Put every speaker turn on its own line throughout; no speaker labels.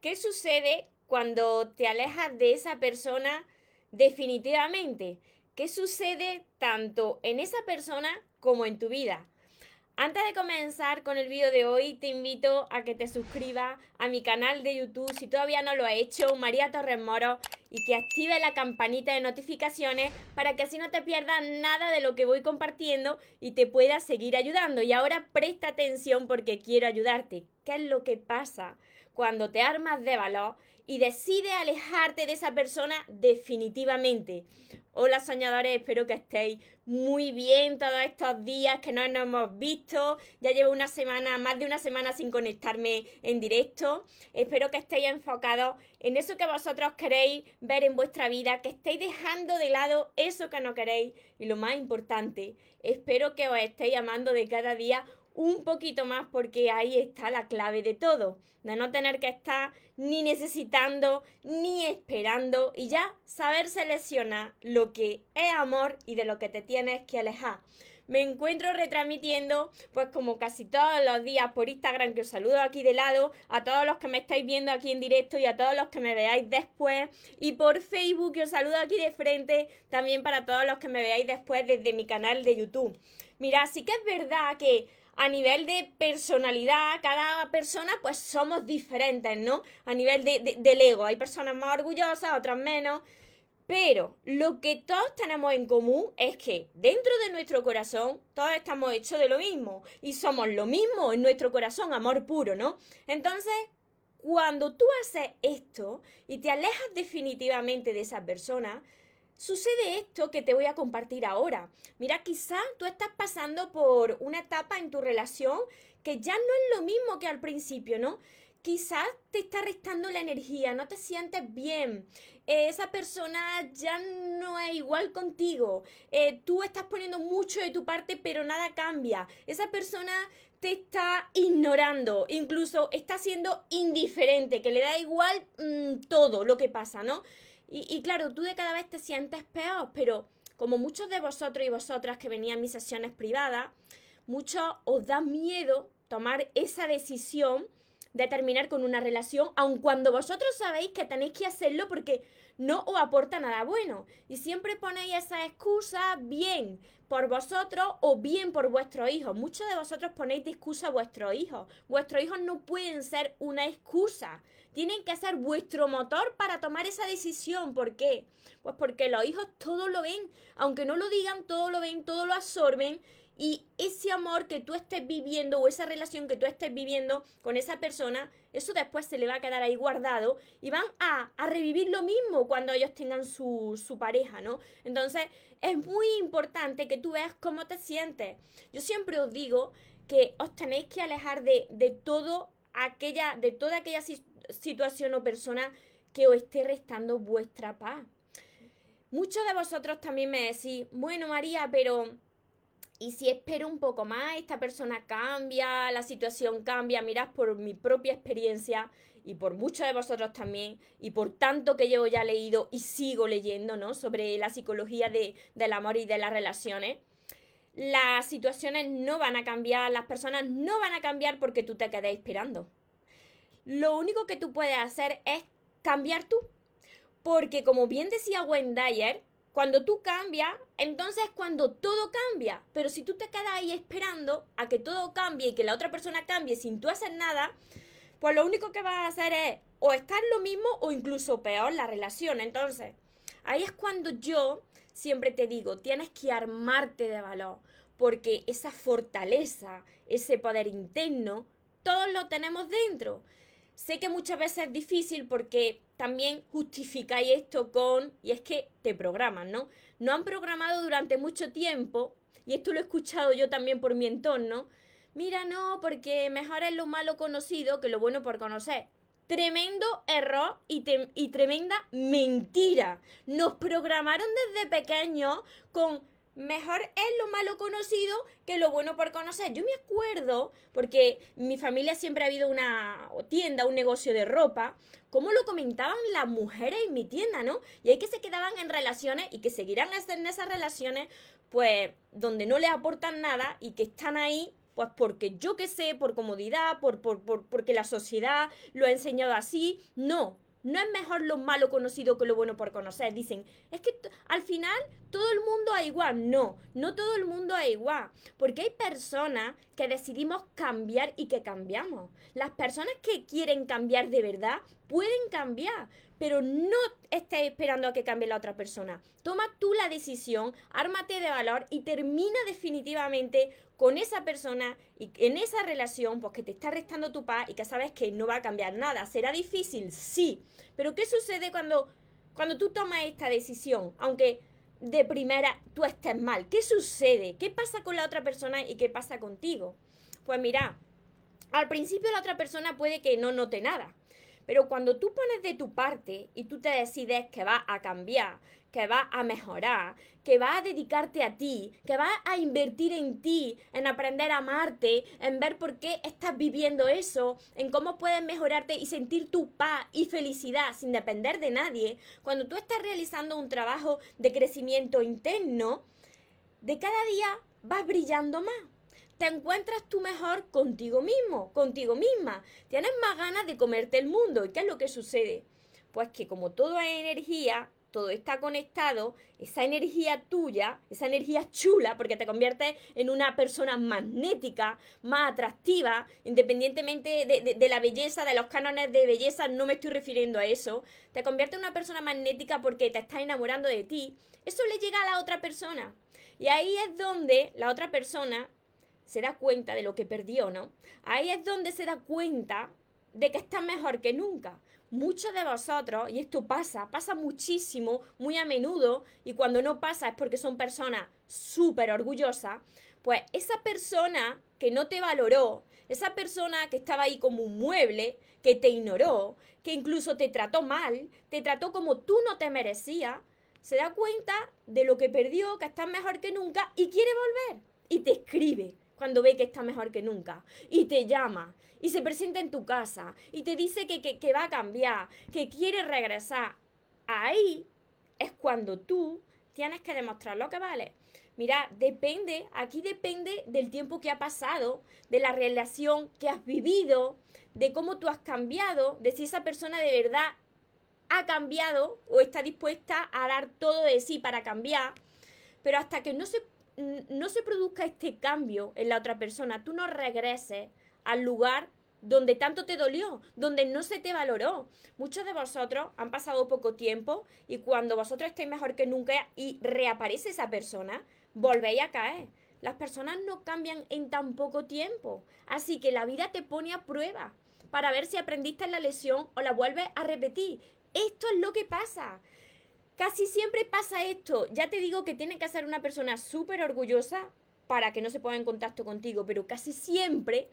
¿qué sucede cuando te alejas de esa persona definitivamente? ¿Qué sucede tanto en esa persona como en tu vida? Antes de comenzar con el vídeo de hoy, te invito a que te suscribas a mi canal de YouTube si todavía no lo has hecho, María Torres Moro, y que active la campanita de notificaciones para que así no te pierdas nada de lo que voy compartiendo y te pueda seguir ayudando. Y ahora presta atención porque quiero ayudarte. ¿Qué es lo que pasa cuando te armas de valor y decides alejarte de esa persona definitivamente? Hola soñadores, espero que estéis muy bien todos estos días que no nos hemos visto. Ya llevo una semana, más de una semana sin conectarme en directo. Espero que estéis enfocados en eso que vosotros queréis ver en vuestra vida, que estéis dejando de lado eso que no queréis. Y lo más importante, espero que os estéis amando de cada día un poquito más porque ahí está la clave de todo, de no tener que estar ni necesitando ni esperando y ya saber seleccionar lo que es amor y de lo que te tienes que alejar. Me encuentro retransmitiendo, pues como casi todos los días por Instagram, que os saludo aquí de lado, a todos los que me estáis viendo aquí en directo y a todos los que me veáis después, y por Facebook, que os saludo aquí de frente, también para todos los que me veáis después desde mi canal de YouTube. Mira, sí que es verdad que a nivel de personalidad, cada persona pues somos diferentes, ¿no? A nivel de, del ego, hay personas más orgullosas, otras menos, pero lo que todos tenemos en común es que dentro de nuestro corazón todos estamos hechos de lo mismo y somos lo mismo en nuestro corazón, amor puro, ¿no? Entonces, cuando tú haces esto y te alejas definitivamente de esa persona, sucede esto que te voy a compartir ahora. Mira, quizás tú estás pasando por una etapa en tu relación que ya no es lo mismo que al principio, ¿no? Quizás te está restando la energía, no te sientes bien, eh, esa persona ya no es igual contigo, eh, tú estás poniendo mucho de tu parte pero nada cambia, esa persona te está ignorando, incluso está siendo indiferente, que le da igual mm, todo lo que pasa, ¿no? Y, claro, tú de cada vez te sientes peor, pero como muchos de vosotros y vosotras que venían mis sesiones privadas, muchos os da miedo tomar esa decisión de terminar con una relación, aun cuando vosotros sabéis que tenéis que hacerlo porque no os aporta nada bueno. Y siempre ponéis esa excusa bien por vosotros o bien por vuestros hijos. Muchos de vosotros ponéis de excusa a vuestros hijos. Vuestros hijos no pueden ser una excusa. Tienen que ser vuestro motor para tomar esa decisión. ¿Por qué? Pues porque los hijos todo lo ven. Aunque no lo digan, todo lo ven, todo lo absorben y ese amor que tú estés viviendo o esa relación que tú estés viviendo con esa persona, eso después se le va a quedar ahí guardado y van a, revivir lo mismo cuando ellos tengan su, su pareja, ¿no? Entonces es muy importante que tú veas cómo te sientes. Yo siempre os digo que os tenéis que alejar de, de todo aquella, de toda aquella situación o persona que os esté restando vuestra paz. Muchos de vosotros también me decís, bueno María, pero y si espero un poco más, esta persona cambia, la situación cambia, mirad por mi propia experiencia y por muchos de vosotros también, y por tanto que llevo ya leído y sigo leyendo, ¿no? Sobre la psicología de, del amor y de las relaciones. Las situaciones no van a cambiar, las personas no van a cambiar porque tú te quedes esperando. Lo único que tú puedes hacer es cambiar tú. Porque como bien decía Wendayer, cuando tú cambias, entonces es cuando todo cambia. Pero si tú te quedas ahí esperando a que todo cambie y que la otra persona cambie sin tú hacer nada, pues lo único que vas a hacer es o estar lo mismo o incluso peor la relación. Entonces, ahí es cuando yo siempre te digo, tienes que armarte de valor, porque esa fortaleza, ese poder interno, todos lo tenemos dentro. Sé que muchas veces es difícil porque también justificáis esto con, y es que te programan, ¿no? No han programado durante mucho tiempo, y esto lo he escuchado yo también por mi entorno, mira, no, porque mejor es lo malo conocido que lo bueno por conocer. Tremendo error y, y tremenda mentira. Nos programaron desde pequeños con mejor es lo malo conocido que lo bueno por conocer. Yo me acuerdo, porque mi familia siempre ha habido una tienda, un negocio de ropa, cómo lo comentaban las mujeres en mi tienda, ¿no? Y hay que se quedaban en relaciones y que seguirán en esas relaciones, pues, donde no les aportan nada y que están ahí pues porque yo qué sé, por comodidad, por, por, por, porque la sociedad lo ha enseñado así. No, no es mejor lo malo conocido que lo bueno por conocer. Dicen, es que al final todo el mundo es igual. No, no todo el mundo es igual. Porque hay personas que decidimos cambiar y que cambiamos. Las personas que quieren cambiar de verdad pueden cambiar pero no estés esperando a que cambie la otra persona. Toma tú la decisión, ármate de valor y termina definitivamente con esa persona y en esa relación, pues que te está restando tu paz y que sabes que no va a cambiar nada. ¿Será difícil? Sí. Pero ¿qué sucede cuando, cuando tú tomas esta decisión? Aunque de primera tú estés mal. ¿Qué sucede? ¿Qué pasa con la otra persona y qué pasa contigo? Pues mira, al principio la otra persona puede que no note nada. Pero cuando tú pones de tu parte y tú te decides que va a cambiar, que va a mejorar, que va a dedicarte a ti, que va a invertir en ti, en aprender a amarte, en ver por qué estás viviendo eso, en cómo puedes mejorarte y sentir tu paz y felicidad sin depender de nadie, cuando tú estás realizando un trabajo de crecimiento interno, de cada día vas brillando más te encuentras tú mejor contigo mismo, contigo misma. Tienes más ganas de comerte el mundo. ¿Y qué es lo que sucede? Pues que como todo es energía, todo está conectado, esa energía tuya, esa energía chula, porque te conviertes en una persona magnética, más atractiva, independientemente de, de, la belleza, de los cánones de belleza, no me estoy refiriendo a eso, te conviertes en una persona magnética porque te estás enamorando de ti, eso le llega a la otra persona. Y ahí es donde la otra persona se da cuenta de lo que perdió, ¿no? Ahí es donde se da cuenta de que está mejor que nunca. Muchos de vosotros, y esto pasa, pasa muchísimo, muy a menudo, y cuando no pasa es porque son personas súper orgullosas, pues esa persona que no te valoró, esa persona que estaba ahí como un mueble, que te ignoró, que incluso te trató mal, te trató como tú no te merecías, se da cuenta de lo que perdió, que está mejor que nunca y quiere volver y te escribe cuando ve que está mejor que nunca. Y te llama, y se presenta en tu casa, y te dice que, que, va a cambiar, que quiere regresar. Ahí es cuando tú tienes que demostrar lo que vale. Mira, depende, aquí depende del tiempo que ha pasado, de la relación que has vivido, de cómo tú has cambiado, de si esa persona de verdad ha cambiado o está dispuesta a dar todo de sí para cambiar. Pero hasta que no se no se produzca este cambio en la otra persona, tú no regreses al lugar donde tanto te dolió, donde no se te valoró. Muchos de vosotros han pasado poco tiempo y cuando vosotros estéis mejor que nunca y reaparece esa persona, volvéis a caer. Las personas no cambian en tan poco tiempo, así que la vida te pone a prueba para ver si aprendiste la lesión o la vuelves a repetir. Esto es lo que pasa. Casi siempre pasa esto. Ya te digo que tiene que ser una persona súper orgullosa para que no se ponga en contacto contigo, pero casi siempre,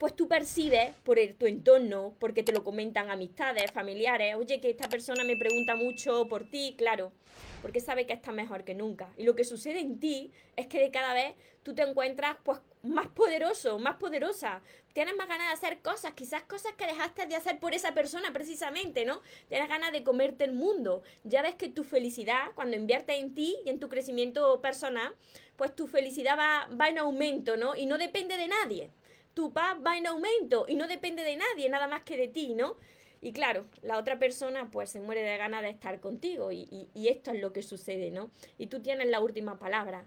pues tú percibes por tu entorno, porque te lo comentan amistades, familiares, oye, que esta persona me pregunta mucho por ti, claro, porque sabe que está mejor que nunca. Y lo que sucede en ti es que de cada vez tú te encuentras pues más poderoso, más poderosa. Tienes más ganas de hacer cosas, quizás cosas que dejaste de hacer por esa persona precisamente, ¿no? Tienes ganas de comerte el mundo. Ya ves que tu felicidad, cuando inviertes en ti y en tu crecimiento personal, pues tu felicidad va, va en aumento, ¿no? Y no depende de nadie. Tu paz va en aumento y no depende de nadie, nada más que de ti, ¿no? Y claro, la otra persona pues se muere de ganas de estar contigo y, esto es lo que sucede, ¿no? Y tú tienes la última palabra.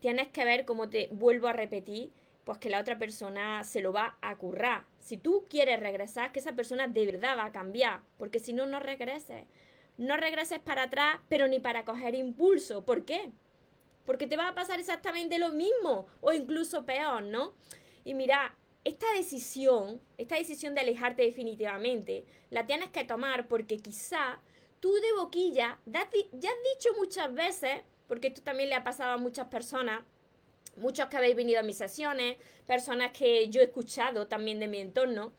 Tienes que ver, como te vuelvo a repetir, pues que la otra persona se lo va a currar. Si tú quieres regresar, que esa persona de verdad va a cambiar, porque si no, no regreses. No regreses para atrás, pero ni para coger impulso. ¿Por qué? Porque te va a pasar exactamente lo mismo o incluso peor, ¿no? Y mira, esta decisión, esta decisión de alejarte definitivamente, la tienes que tomar porque quizá tú de boquilla ya has dicho muchas veces, porque esto también le ha pasado a muchas personas, muchos que habéis venido a mis sesiones, personas que yo he escuchado también de mi entorno,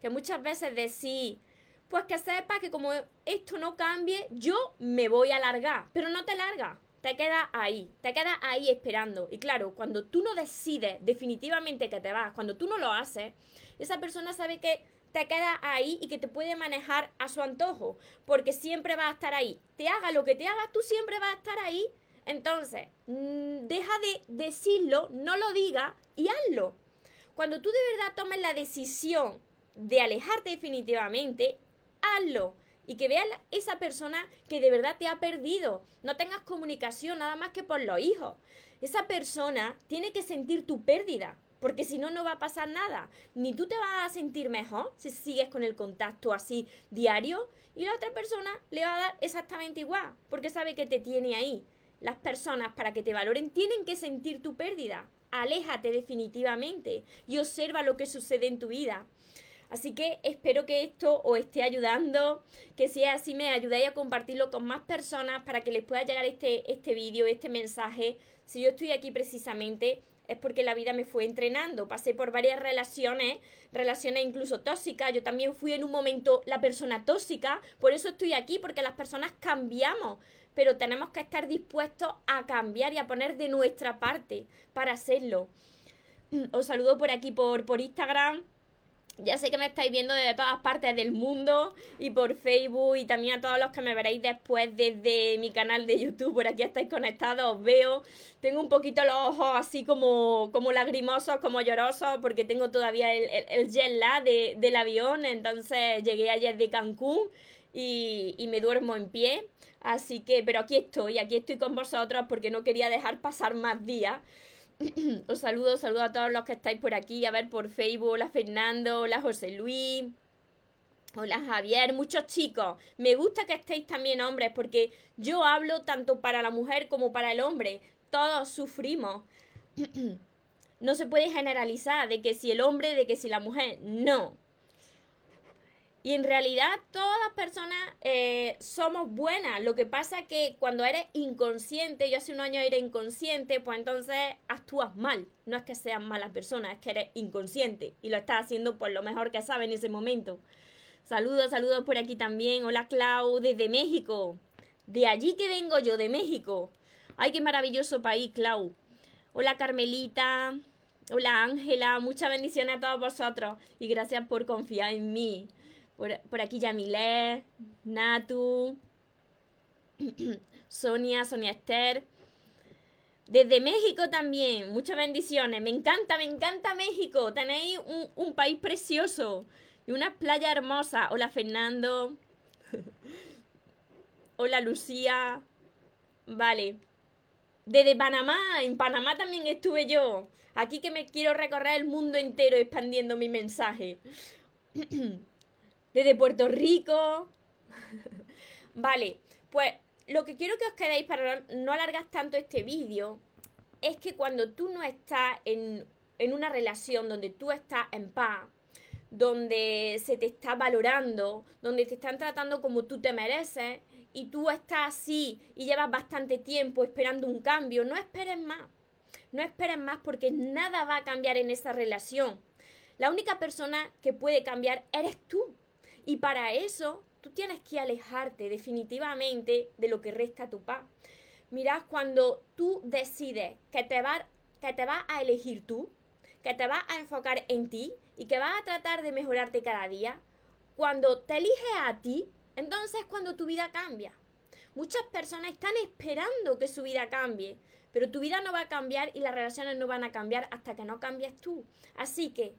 que muchas veces decís, pues que sepas que como esto no cambie, yo me voy a largar, pero no te largas te quedas ahí, te quedas ahí esperando. Y claro, cuando tú no decides definitivamente que te vas, cuando tú no lo haces, esa persona sabe que te queda ahí y que te puede manejar a su antojo, porque siempre va a estar ahí. Te haga lo que te haga, tú siempre vas a estar ahí. Entonces, mm, deja de decirlo, no lo diga y hazlo. Cuando tú de verdad tomes la decisión de alejarte definitivamente, hazlo y que veas esa persona que de verdad te ha perdido. No tengas comunicación nada más que por los hijos. Esa persona tiene que sentir tu pérdida, porque si no, no va a pasar nada. Ni tú te vas a sentir mejor si sigues con el contacto así diario, y la otra persona le va a dar exactamente igual, porque sabe que te tiene ahí. Las personas para que te valoren tienen que sentir tu pérdida. Aléjate definitivamente y observa lo que sucede en tu vida. Así que espero que esto os esté ayudando, que si es así me ayudáis a compartirlo con más personas para que les pueda llegar este, este vídeo, este mensaje. Si yo estoy aquí precisamente es porque la vida me fue entrenando. Pasé por varias relaciones, relaciones incluso tóxicas. Yo también fui en un momento la persona tóxica. Por eso estoy aquí, porque las personas cambiamos. Pero tenemos que estar dispuestos a cambiar y a poner de nuestra parte para hacerlo. Os saludo por aquí por, por Instagram. Ya sé que me estáis viendo desde todas partes del mundo y por Facebook y también a todos los que me veréis después desde mi canal de YouTube. Por aquí estáis conectados, os veo. Tengo un poquito los ojos así como, como lagrimosos, como llorosos, porque tengo todavía el, el, jet lag del avión. Entonces llegué ayer de Cancún y, y me duermo en pie. Así que, pero aquí estoy, aquí estoy con vosotros porque no quería dejar pasar más días. Os saludo, saludo a todos los que estáis por aquí, a ver por Facebook, hola Fernando, hola José Luis, hola Javier, muchos chicos. Me gusta que estéis también hombres porque yo hablo tanto para la mujer como para el hombre. Todos sufrimos. no se puede generalizar de que si el hombre, de que si la mujer, no. Y en realidad todas las personas eh, somos buenas. Lo que pasa es que cuando eres inconsciente, yo hace un año era inconsciente, pues entonces actúas mal. No es que seas mala persona, es que eres inconsciente y lo estás haciendo por lo mejor que sabes en ese momento. Saludos, saludos por aquí también. Hola Clau, desde México. De allí que vengo yo, de México. Ay, qué maravilloso país, Clau. Hola Carmelita. Hola Ángela. Muchas bendiciones a todos vosotros y gracias por confiar en mí. Por, aquí Yamilé, Natu, Sonia, Sonia Esther. Desde México también, muchas bendiciones. Me encanta, me encanta México. Tenéis un, un país precioso y una playa hermosa. Hola Fernando. Hola Lucía. Vale. Desde Panamá, en Panamá también estuve yo. Aquí que me quiero recorrer el mundo entero expandiendo mi mensaje. desde Puerto Rico. vale, pues lo que quiero que os quedéis para no alargar tanto este vídeo es que cuando tú no estás en, en una relación donde tú estás en paz, donde se te está valorando, donde te están tratando como tú te mereces y tú estás así y llevas bastante tiempo esperando un cambio, no esperes más. No esperes más porque nada va a cambiar en esa relación. La única persona que puede cambiar eres tú. Y para eso tú tienes que alejarte definitivamente de lo que resta tu paz. Mirad, cuando tú decides que te, va, que te vas a elegir tú, que te vas a enfocar en ti y que vas a tratar de mejorarte cada día, cuando te eliges a ti, entonces cuando tu vida cambia. Muchas personas están esperando que su vida cambie, pero tu vida no va a cambiar y las relaciones no van a cambiar hasta que no cambies tú. Así que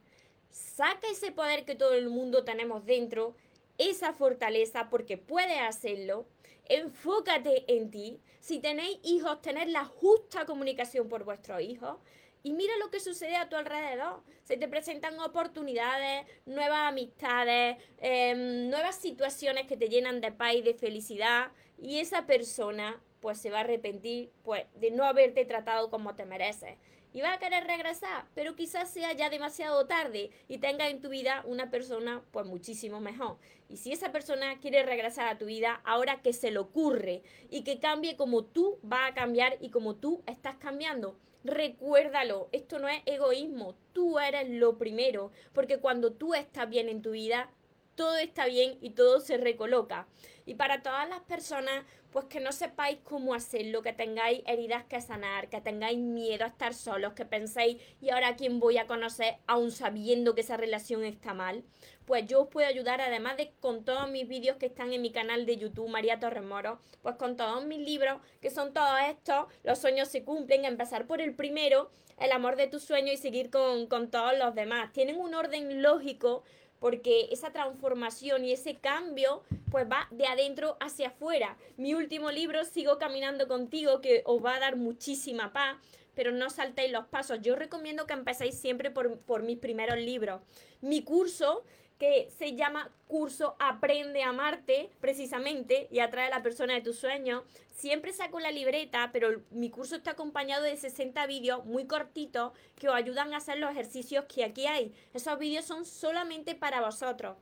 saca ese poder que todo el mundo tenemos dentro, esa fortaleza, porque puedes hacerlo. Enfócate en ti. Si tenéis hijos, tener la justa comunicación por vuestros hijos. Y mira lo que sucede a tu alrededor. Se te presentan oportunidades, nuevas amistades, em, nuevas situaciones que te llenan de paz y de felicidad. Y esa persona pues se va a arrepentir pues, de no haberte tratado como te mereces y va a querer regresar, pero quizás sea ya demasiado tarde y tenga en tu vida una persona pues muchísimo mejor. Y si esa persona quiere regresar a tu vida, ahora que se le ocurre y que cambie como tú va a cambiar y como tú estás cambiando. Recuérdalo, esto no es egoísmo, tú eres lo primero, porque cuando tú estás bien en tu vida, todo está bien y todo se recoloca. Y para todas las personas, pues que no sepáis cómo hacerlo, que tengáis heridas que sanar, que tengáis miedo a estar solos, que penséis, ¿y ahora quién voy a conocer aún sabiendo que esa relación está mal? Pues yo os puedo ayudar, además de con todos mis vídeos que están en mi canal de YouTube, María Torres Moro, pues con todos mis libros, que son todos estos, los sueños se cumplen, empezar por el primero, el amor de tu sueño y seguir con, con todos los demás. Tienen un orden lógico porque esa transformación y ese cambio pues va de adentro hacia afuera. Mi último libro, Sigo caminando contigo, que os va a dar muchísima paz, pero no saltéis los pasos. Yo recomiendo que empecéis siempre por, por mis primeros libros. Mi curso que se llama curso Aprende a amarte, precisamente, y atrae a la persona de tus sueños. Siempre saco la libreta, pero mi curso está acompañado de 60 vídeos muy cortitos que os ayudan a hacer los ejercicios que aquí hay. Esos vídeos son solamente para vosotros.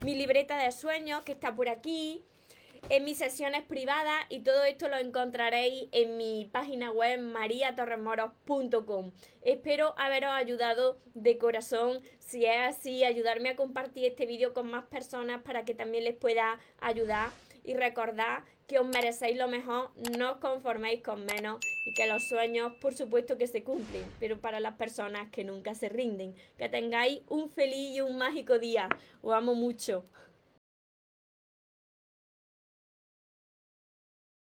Mi libreta de sueños, que está por aquí, en mis sesiones privadas y todo esto lo encontraréis en mi página web mariatorremoros.com. Espero haberos ayudado de corazón. Si es así, ayudarme a compartir este vídeo con más personas para que también les pueda ayudar. Y recordad que os merecéis lo mejor, no os conforméis con menos y que los sueños, por supuesto que se cumplen, pero para las personas que nunca se rinden. Que tengáis un feliz y un mágico día. Os amo mucho.